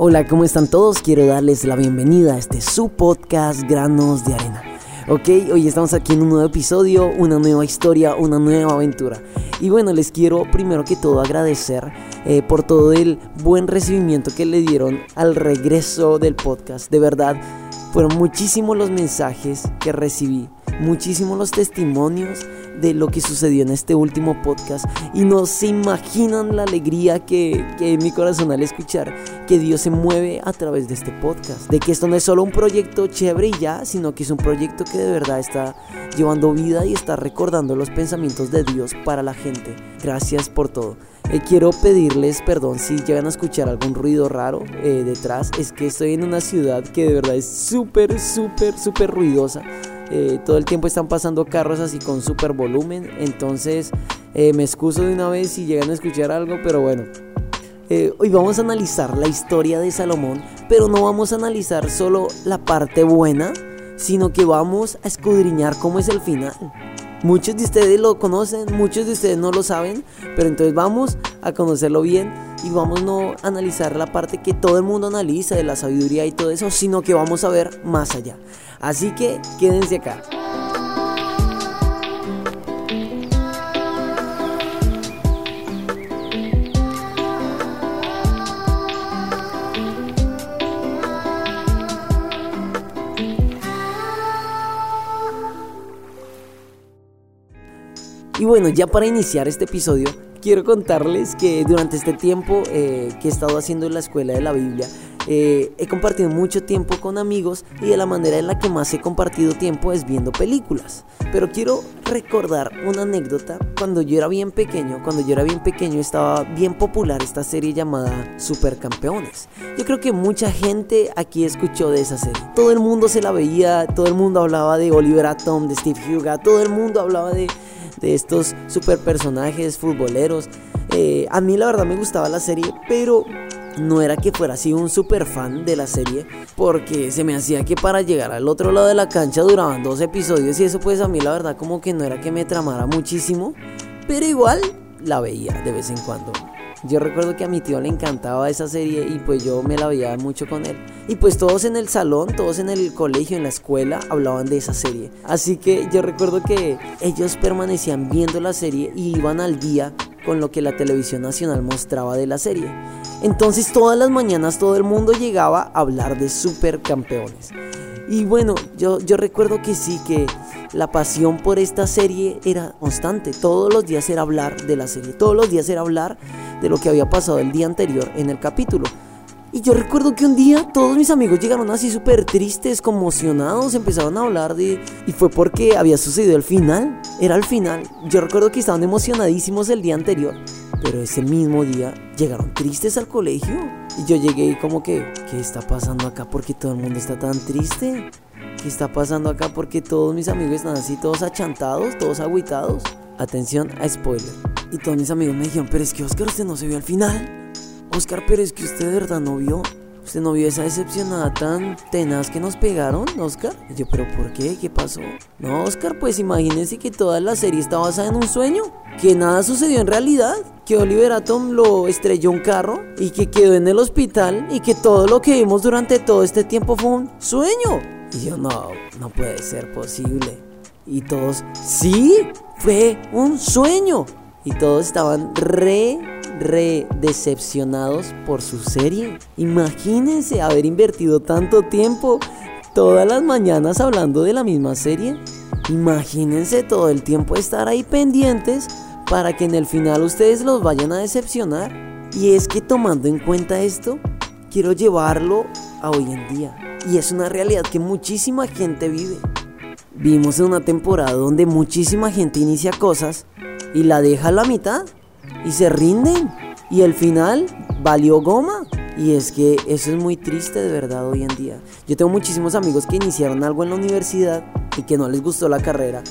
Hola, ¿cómo están todos? Quiero darles la bienvenida a este su podcast Granos de Arena. Ok, hoy estamos aquí en un nuevo episodio, una nueva historia, una nueva aventura. Y bueno, les quiero primero que todo agradecer eh, por todo el buen recibimiento que le dieron al regreso del podcast. De verdad, fueron muchísimos los mensajes que recibí, muchísimos los testimonios de lo que sucedió en este último podcast y no se imaginan la alegría que, que en mi corazón al escuchar que Dios se mueve a través de este podcast, de que esto no es solo un proyecto chévere y ya, sino que es un proyecto que de verdad está llevando vida y está recordando los pensamientos de Dios para la gente. Gracias por todo. Eh, quiero pedirles perdón si llegan a escuchar algún ruido raro eh, detrás. Es que estoy en una ciudad que de verdad es súper, súper, súper ruidosa. Eh, todo el tiempo están pasando carros así con súper volumen. Entonces me excuso de una vez si llegan a escuchar algo, pero bueno. hoy vamos a analizar la historia de Salomón, pero no vamos a analizar solo la parte buena, sino que vamos a escudriñar cómo es el final. Muchos de ustedes lo conocen, muchos de ustedes no lo saben, pero entonces vamos a conocerlo bien y vamos no a analizar la parte que todo el mundo analiza de la sabiduría y todo eso, sino que vamos a ver más allá. Así que quédense acá. Bueno, ya para iniciar este episodio, quiero contarles que durante este tiempo eh, que he estado haciendo en la escuela de la Biblia, eh, he compartido mucho tiempo con amigos y de la manera en la que más he compartido tiempo es viendo películas. Pero quiero recordar una anécdota. Cuando yo era bien pequeño, cuando yo era bien pequeño estaba bien popular esta serie llamada Supercampeones. Yo creo que mucha gente aquí escuchó de esa serie. Todo el mundo se la veía, todo el mundo hablaba de Oliver Atom, de Steve Huga, todo el mundo hablaba de de estos super personajes futboleros. Eh, a mí la verdad me gustaba la serie, pero no era que fuera así un super fan de la serie, porque se me hacía que para llegar al otro lado de la cancha duraban dos episodios y eso pues a mí la verdad como que no era que me tramara muchísimo, pero igual la veía de vez en cuando. Yo recuerdo que a mi tío le encantaba esa serie y pues yo me la veía mucho con él. Y pues todos en el salón, todos en el colegio, en la escuela, hablaban de esa serie. Así que yo recuerdo que ellos permanecían viendo la serie y iban al día con lo que la televisión nacional mostraba de la serie. Entonces todas las mañanas todo el mundo llegaba a hablar de supercampeones. Y bueno, yo, yo recuerdo que sí, que la pasión por esta serie era constante. Todos los días era hablar de la serie. Todos los días era hablar de lo que había pasado el día anterior en el capítulo. Y yo recuerdo que un día todos mis amigos llegaron así súper tristes, conmocionados, empezaron a hablar de... Y fue porque había sucedido el final. Era el final. Yo recuerdo que estaban emocionadísimos el día anterior. Pero ese mismo día llegaron tristes al colegio. Y yo llegué y como que, ¿qué está pasando acá? ¿Por qué todo el mundo está tan triste? ¿Qué está pasando acá? Porque todos mis amigos están así, todos achantados, todos agüitados. Atención a spoiler. Y todos mis amigos me dijeron, pero es que Oscar, usted no se vio al final. Oscar, pero es que usted de verdad no vio. ¿Usted no vio esa decepcionada tan tenaz que nos pegaron, Oscar? Y yo, ¿pero por qué? ¿Qué pasó? No, Oscar, pues imagínense que toda la serie está basada en un sueño. Que nada sucedió en realidad. Que Oliver Atom lo estrelló un carro y que quedó en el hospital y que todo lo que vimos durante todo este tiempo fue un sueño. Y yo, no, no puede ser posible. Y todos, sí, fue un sueño. Y todos estaban re re decepcionados por su serie. Imagínense haber invertido tanto tiempo todas las mañanas hablando de la misma serie. Imagínense todo el tiempo estar ahí pendientes para que en el final ustedes los vayan a decepcionar. Y es que tomando en cuenta esto, quiero llevarlo a hoy en día. Y es una realidad que muchísima gente vive. Vimos en una temporada donde muchísima gente inicia cosas y la deja a la mitad y se rinden. Y el final valió goma. Y es que eso es muy triste de verdad hoy en día. Yo tengo muchísimos amigos que iniciaron algo en la universidad y que no les gustó la carrera.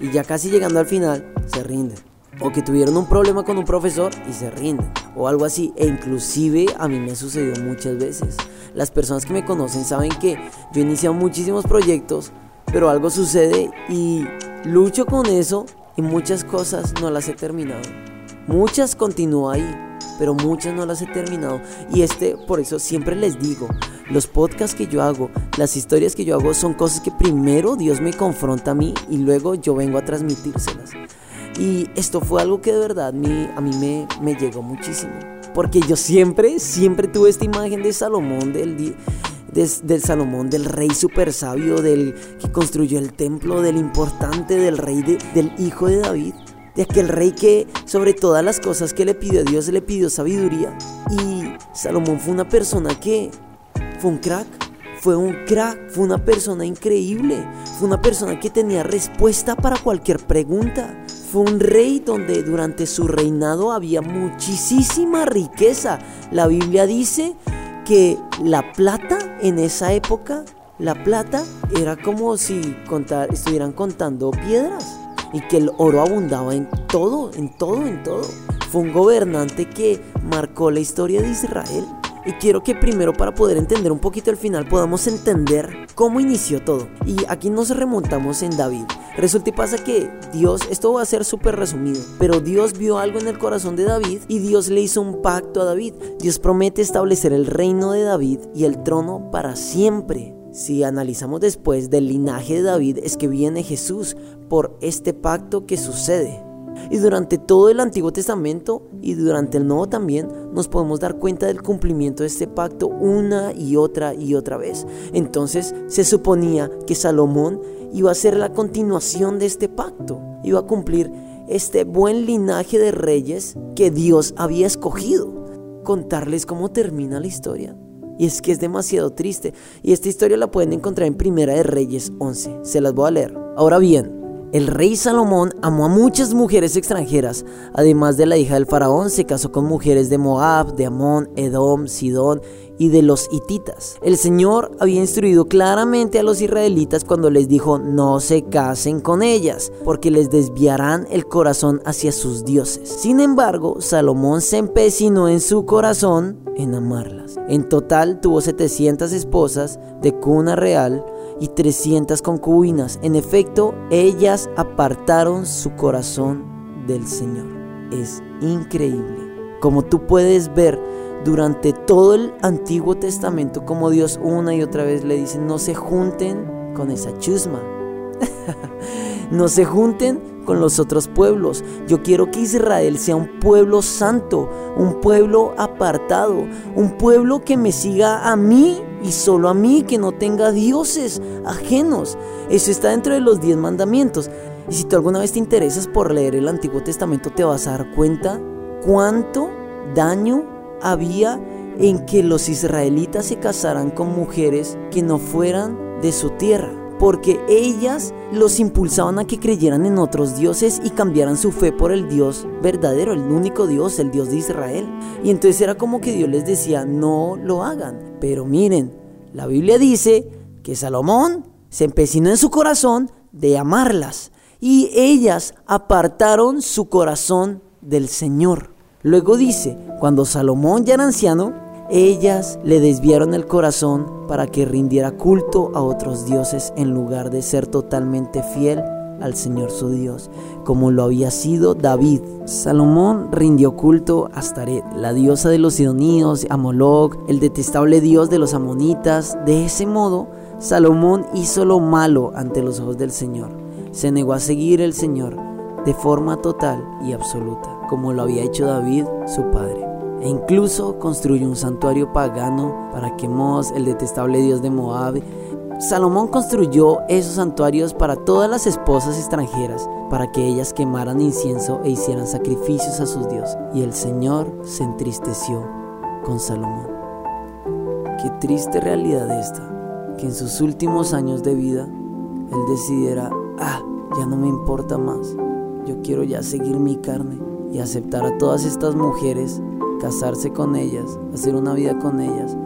Y ya casi llegando al final, se rinden. O que tuvieron un problema con un profesor y se rinden. O algo así. E inclusive a mí me sucedió muchas veces. Las personas que me conocen saben que yo he muchísimos proyectos, pero algo sucede y lucho con eso y muchas cosas no las he terminado. Muchas continúo ahí. pero muchas no las he terminado. Y este, por eso siempre les digo, los podcasts que yo hago, las historias que yo hago son cosas que primero Dios me confronta a mí y luego yo vengo a transmitírselas. Y esto fue algo que de verdad a mí me, llegó muchísimo. Porque yo siempre, siempre tuve esta imagen de Salomón, del, del Salomón, del rey super sabio, del que construyó el templo, del importante, del rey, del hijo de David, de aquel rey que sobre todas las cosas que le pidió a Dios le pidió sabiduría. Y Salomón fue una persona que fue un crack, fue un crack, fue una persona increíble, fue una persona que tenía respuesta para cualquier pregunta. Fue un rey donde durante su reinado había muchísima riqueza. La Biblia dice que la plata en esa época, la plata era como si estuvieran contando piedras y que el oro abundaba en todo, en todo, en todo. Fue un gobernante que marcó la historia de Israel. Y quiero que primero para poder entender un poquito el final podamos entender cómo inició todo. Y aquí nos remontamos en David. Resulta y pasa que Dios, esto va a ser súper resumido, pero Dios vio algo en el corazón de David y Dios le hizo un pacto a David. Dios promete establecer el reino de David y el trono para siempre. Si analizamos después del linaje de David es que viene Jesús por este pacto que sucede. Y durante todo el Antiguo Testamento y durante el Nuevo también nos podemos dar cuenta del cumplimiento de este pacto una y otra y otra vez. Entonces se suponía que Salomón iba a ser la continuación de este pacto, iba a cumplir este buen linaje de reyes que Dios había escogido. Contarles cómo termina la historia. Y es que es demasiado triste. Y esta historia la pueden encontrar en Primera de Reyes 11. Se las voy a leer. Ahora bien, el rey Salomón amó a muchas mujeres extranjeras. Además de la hija del faraón, se casó con mujeres de Moab, de Amón, Edom, Sidón y de los hititas. El Señor había instruido claramente a los israelitas cuando les dijo no se casen con ellas, porque les desviarán el corazón hacia sus dioses. Sin embargo, Salomón se empecinó en su corazón en amarlas. En total tuvo 700 esposas de cuna real y 300 concubinas. En efecto, ellas apartaron su corazón del Señor. Es increíble. Como tú puedes ver durante todo el Antiguo Testamento, como Dios una y otra vez le dice, no se junten con esa chusma. no se junten con los otros pueblos. Yo quiero que Israel sea un pueblo santo, un pueblo apartado, un pueblo que me siga a mí y solo a mí, que no tenga dioses ajenos. Eso está dentro de los diez mandamientos. Y si tú alguna vez te interesas por leer el Antiguo Testamento, te vas a dar cuenta cuánto daño había en que los israelitas se casaran con mujeres que no fueran de su tierra porque ellas los impulsaban a que creyeran en otros dioses y cambiaran su fe por el Dios verdadero, el único Dios, el Dios de Israel. Y entonces era como que Dios les decía, no lo hagan. Pero miren, la Biblia dice que Salomón se empecinó en su corazón de amarlas y ellas apartaron su corazón del Señor. Luego dice, cuando Salomón ya era anciano, ellas le desviaron el corazón para que rindiera culto a otros dioses en lugar de ser totalmente fiel al Señor su Dios, como lo había sido David. Salomón rindió culto a Astaret, la diosa de los sidoníos, a Moloch, el detestable dios de los amonitas. De ese modo, Salomón hizo lo malo ante los ojos del Señor. Se negó a seguir el Señor de forma total y absoluta, como lo había hecho David, su padre e incluso construyó un santuario pagano para Quemos, el detestable dios de Moab. Salomón construyó esos santuarios para todas las esposas extranjeras, para que ellas quemaran incienso e hicieran sacrificios a sus dioses. Y el Señor se entristeció con Salomón. Qué triste realidad esta, que en sus últimos años de vida, él decidiera, ah, ya no me importa más, yo quiero ya seguir mi carne y aceptar a todas estas mujeres casarse con ellas, hacer una vida con ellas,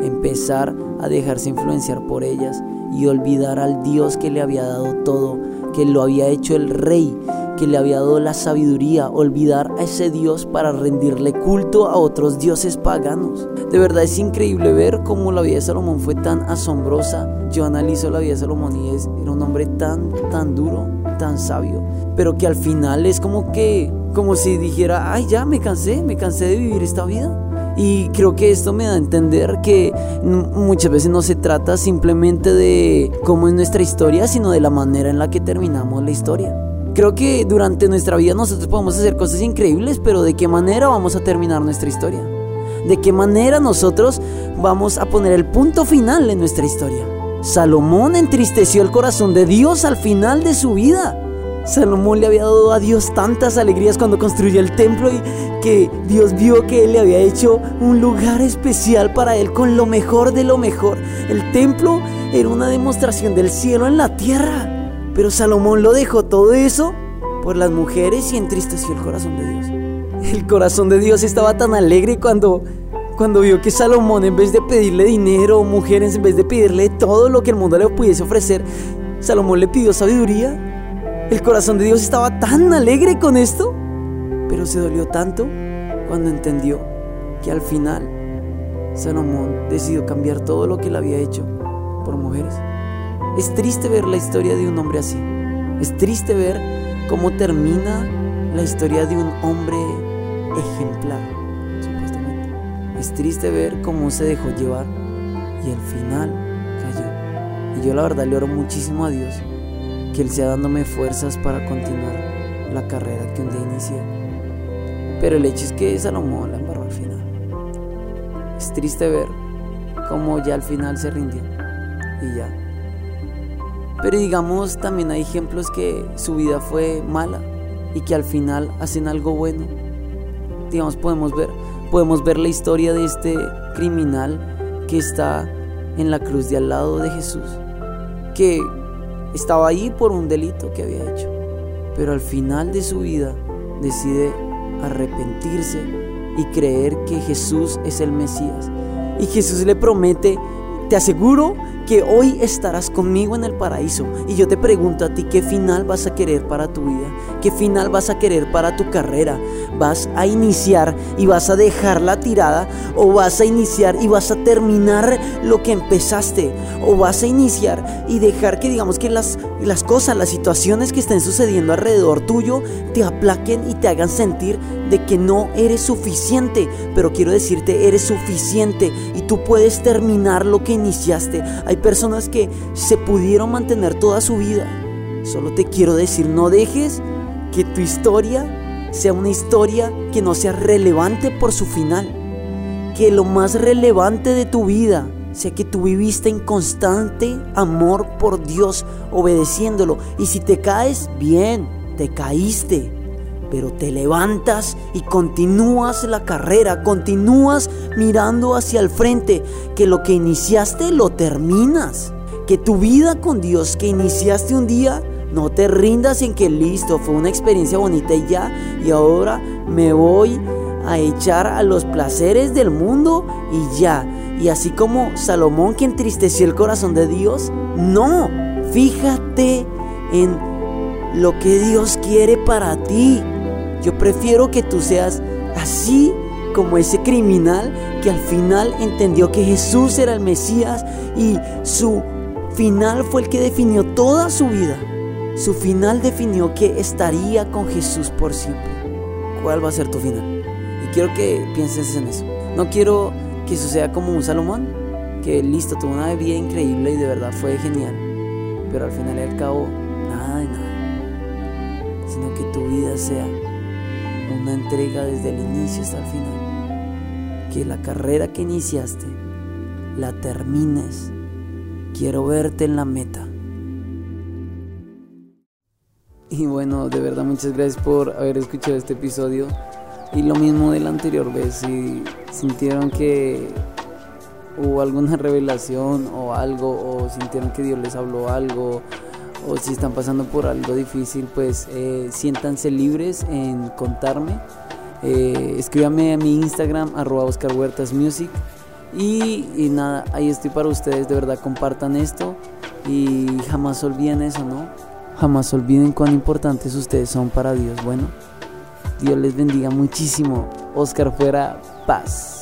empezar a dejarse influenciar por ellas y olvidar al Dios que le había dado todo, que lo había hecho el rey, que le había dado la sabiduría, olvidar a ese Dios para rendirle culto a otros dioses paganos. De verdad es increíble ver cómo la vida de Salomón fue tan asombrosa. Yo analizo la vida de Salomón y es, un hombre tan, tan duro, tan, sabio, pero que al final es como que, como si dijera, ay, ya me cansé, me cansé de vivir esta vida. Y creo que esto me da a entender que muchas veces no se trata simplemente de cómo es nuestra historia, sino de la manera en la que terminamos la historia. Creo que durante nuestra vida nosotros podemos hacer cosas increíbles, pero ¿de qué manera vamos a terminar nuestra historia? ¿De qué manera nosotros vamos a poner el punto final en nuestra historia? Salomón entristeció el corazón de Dios al final de su vida. Salomón le había dado a Dios tantas alegrías cuando construyó el templo y que Dios vio que él le había hecho un lugar especial para él con lo mejor de lo mejor. El templo era una demostración del cielo en la tierra. Pero Salomón lo dejó todo eso por las mujeres y entristeció el corazón de Dios. El corazón de Dios estaba tan alegre cuando cuando vio que Salomón en vez de pedirle dinero mujeres, en vez de pedirle todo lo que el mundo le pudiese ofrecer, Salomón le pidió sabiduría. El corazón de Dios estaba tan alegre con esto, pero se dolió tanto cuando entendió que al final Salomón decidió cambiar todo lo que él había hecho por mujeres. Es triste ver la historia de un hombre así. Es triste ver cómo termina la historia de un hombre ejemplar. Es triste ver cómo se dejó llevar y al final cayó. Y yo la verdad le oro muchísimo a Dios que Él sea dándome fuerzas para continuar la carrera que un día inicié. Pero el hecho es que Salomón la embarró al final. Es triste ver cómo ya al final se rindió y ya. Pero digamos, también hay ejemplos que su vida fue mala y que al final hacen algo bueno. Digamos, podemos ver podemos ver la historia de este criminal que está en la cruz de al lado de Jesús, que estaba ahí por un delito que había hecho, pero al final de su vida decide arrepentirse y creer que Jesús es el Mesías. Y Jesús le promete, te aseguro que hoy estarás conmigo en el paraíso. Y yo te pregunto a ti, ¿qué final vas a querer para tu vida? ¿Qué final vas a querer para tu carrera? ¿Vas a iniciar y vas a dejar la tirada? ¿O vas a iniciar y vas a terminar lo que empezaste? ¿O vas a iniciar y dejar que digamos que las, las cosas, las situaciones que estén sucediendo alrededor tuyo te aplaquen y te hagan sentir de que no eres suficiente? Pero quiero decirte, eres suficiente y tú puedes terminar lo que iniciaste. Hay personas que se pudieron mantener toda su vida. Solo te quiero decir, no dejes que tu historia sea una historia que no sea relevante por su final. Que lo más relevante de tu vida sea que tú viviste en constante amor por Dios, obedeciéndolo. Y si te caes, bien, te caíste pero te levantas y continúas la carrera, continúas mirando hacia el frente, que lo que iniciaste lo terminas, que tu vida con Dios que iniciaste un día, no te rindas en que listo, fue una experiencia bonita y ya, y ahora me voy a echar a los placeres del mundo y ya. Y así como Salomón que entristeció el corazón de Dios, no, fíjate en lo que Dios quiere para ti. Yo prefiero que tú seas así como ese criminal que al final entendió que Jesús era el Mesías y su final fue el que definió toda su vida. Su final definió que estaría con Jesús por siempre. ¿Cuál va a ser tu final? Y quiero que pienses en eso. No quiero que suceda como un Salomón, que listo, tuvo una vida increíble y de verdad fue genial. Pero al final y al cabo, nada de nada. Sino que tu vida sea una entrega desde el inicio hasta el final. Que la carrera que iniciaste la termines. Quiero verte en la meta. Y bueno, de verdad muchas gracias por haber escuchado este episodio. Y lo mismo de la anterior vez, si sintieron que hubo alguna revelación o algo, o sintieron que Dios les habló algo, o si están pasando por algo difícil, pues eh, siéntanse libres en contarme. Eh, escríbame a mi Instagram, arroba Oscar Huertas Music. Y, y, nada, ahí estoy para ustedes, de verdad compartan esto y jamás olviden eso, ¿no? Jamás olviden cuán importantes ustedes son para Dios. Bueno, Dios les bendiga muchísimo. Oscar fuera, paz.